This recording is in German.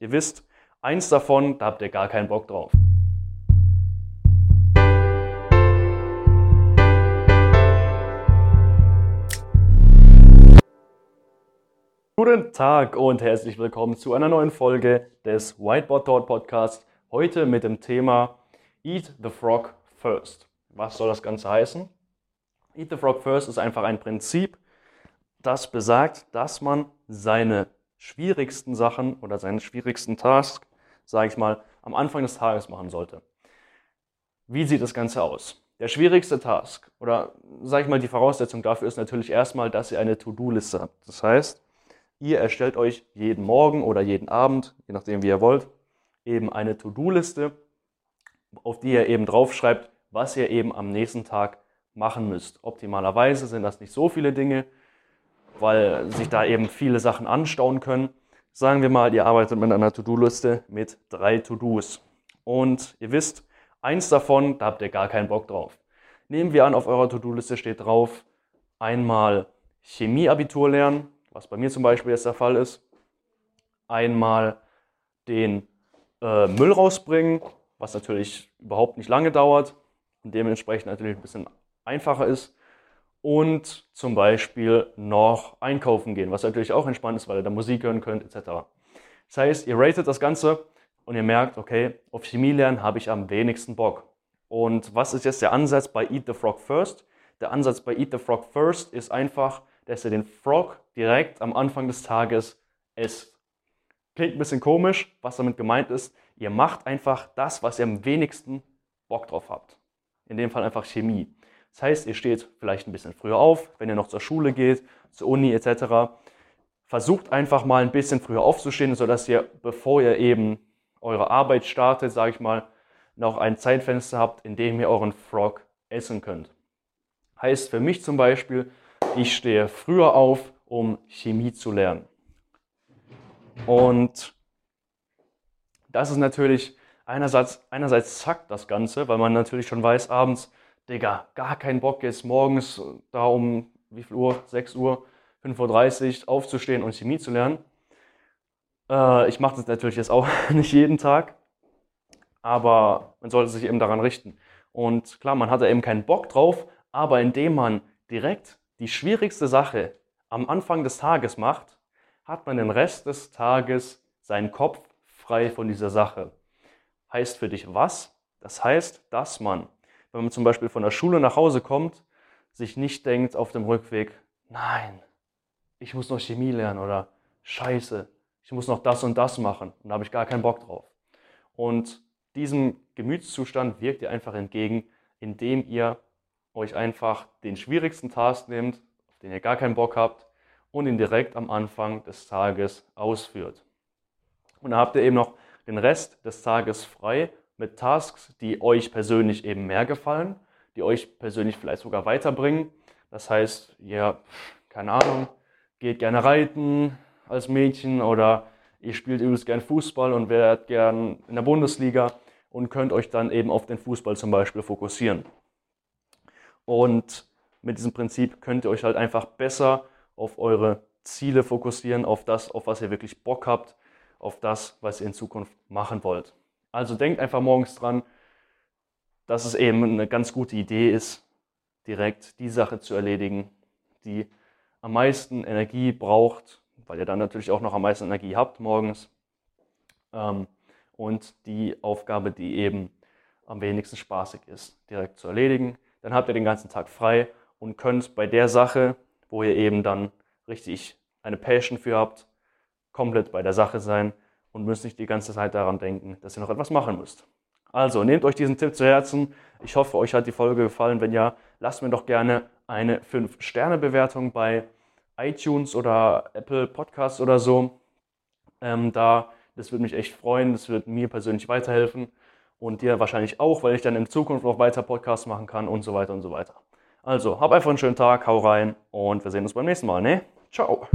ihr wisst, eins davon, da habt ihr gar keinen Bock drauf. Guten Tag und herzlich willkommen zu einer neuen Folge des Whiteboard Thought Podcast. Heute mit dem Thema Eat the Frog First. Was soll das Ganze heißen? Eat the Frog First ist einfach ein Prinzip, das besagt, dass man seine schwierigsten Sachen oder seinen schwierigsten Task, sage ich mal, am Anfang des Tages machen sollte. Wie sieht das Ganze aus? Der schwierigste Task oder sage ich mal, die Voraussetzung dafür ist natürlich erstmal, dass ihr eine To-Do-Liste habt. Das heißt, ihr erstellt euch jeden Morgen oder jeden Abend, je nachdem wie ihr wollt, eben eine To-Do-Liste, auf die ihr eben draufschreibt, was ihr eben am nächsten Tag machen müsst. Optimalerweise sind das nicht so viele Dinge, weil sich da eben viele Sachen anstauen können. Sagen wir mal, ihr arbeitet mit einer To-Do-Liste mit drei To-Dos. Und ihr wisst, eins davon, da habt ihr gar keinen Bock drauf. Nehmen wir an, auf eurer To-Do-Liste steht drauf, einmal Chemieabitur lernen, was bei mir zum Beispiel jetzt der Fall ist. Einmal den äh, Müll rausbringen, was natürlich überhaupt nicht lange dauert und dementsprechend natürlich ein bisschen einfacher ist. Und zum Beispiel noch einkaufen gehen, was natürlich auch entspannt ist, weil ihr da Musik hören könnt, etc. Das heißt, ihr ratet das Ganze und ihr merkt, okay, auf Chemie lernen habe ich am wenigsten Bock. Und was ist jetzt der Ansatz bei Eat the Frog First? Der Ansatz bei Eat the Frog First ist einfach, dass ihr den Frog direkt am Anfang des Tages esst. Klingt ein bisschen komisch, was damit gemeint ist. Ihr macht einfach das, was ihr am wenigsten Bock drauf habt. In dem Fall einfach Chemie. Das heißt, ihr steht vielleicht ein bisschen früher auf, wenn ihr noch zur Schule geht, zur Uni etc. Versucht einfach mal ein bisschen früher aufzustehen, sodass ihr, bevor ihr eben eure Arbeit startet, sage ich mal, noch ein Zeitfenster habt, in dem ihr euren Frog essen könnt. Heißt für mich zum Beispiel, ich stehe früher auf, um Chemie zu lernen. Und das ist natürlich einerseits, einerseits zackt das Ganze, weil man natürlich schon weiß abends, Digga, gar keinen Bock jetzt morgens da um wie viel Uhr? 6 Uhr, 5.30 Uhr aufzustehen und Chemie zu lernen. Äh, ich mache das natürlich jetzt auch nicht jeden Tag, aber man sollte sich eben daran richten. Und klar, man hat da eben keinen Bock drauf, aber indem man direkt die schwierigste Sache am Anfang des Tages macht, hat man den Rest des Tages seinen Kopf frei von dieser Sache. Heißt für dich was? Das heißt, dass man, wenn man zum Beispiel von der Schule nach Hause kommt, sich nicht denkt auf dem Rückweg, nein, ich muss noch Chemie lernen oder scheiße, ich muss noch das und das machen und da habe ich gar keinen Bock drauf. Und diesem Gemütszustand wirkt ihr einfach entgegen, indem ihr euch einfach den schwierigsten Task nehmt, auf den ihr gar keinen Bock habt und ihn direkt am Anfang des Tages ausführt. Und dann habt ihr eben noch den Rest des Tages frei mit Tasks, die euch persönlich eben mehr gefallen, die euch persönlich vielleicht sogar weiterbringen. Das heißt, ihr, keine Ahnung, geht gerne reiten als Mädchen oder ihr spielt übrigens gern Fußball und werdet gern in der Bundesliga und könnt euch dann eben auf den Fußball zum Beispiel fokussieren. Und mit diesem Prinzip könnt ihr euch halt einfach besser auf eure Ziele fokussieren, auf das, auf was ihr wirklich Bock habt, auf das, was ihr in Zukunft machen wollt. Also denkt einfach morgens dran, dass es eben eine ganz gute Idee ist, direkt die Sache zu erledigen, die am meisten Energie braucht, weil ihr dann natürlich auch noch am meisten Energie habt morgens. Ähm, und die Aufgabe, die eben am wenigsten spaßig ist, direkt zu erledigen. Dann habt ihr den ganzen Tag frei und könnt bei der Sache, wo ihr eben dann richtig eine Passion für habt, komplett bei der Sache sein und müsst nicht die ganze Zeit daran denken, dass ihr noch etwas machen müsst. Also nehmt euch diesen Tipp zu Herzen. Ich hoffe, euch hat die Folge gefallen. Wenn ja, lasst mir doch gerne eine 5-Sterne-Bewertung bei iTunes oder Apple Podcasts oder so. Ähm, da, das würde mich echt freuen. Das wird mir persönlich weiterhelfen und dir wahrscheinlich auch, weil ich dann in Zukunft noch weiter Podcasts machen kann und so weiter und so weiter. Also, hab einfach einen schönen Tag, hau rein und wir sehen uns beim nächsten Mal, ne? Ciao!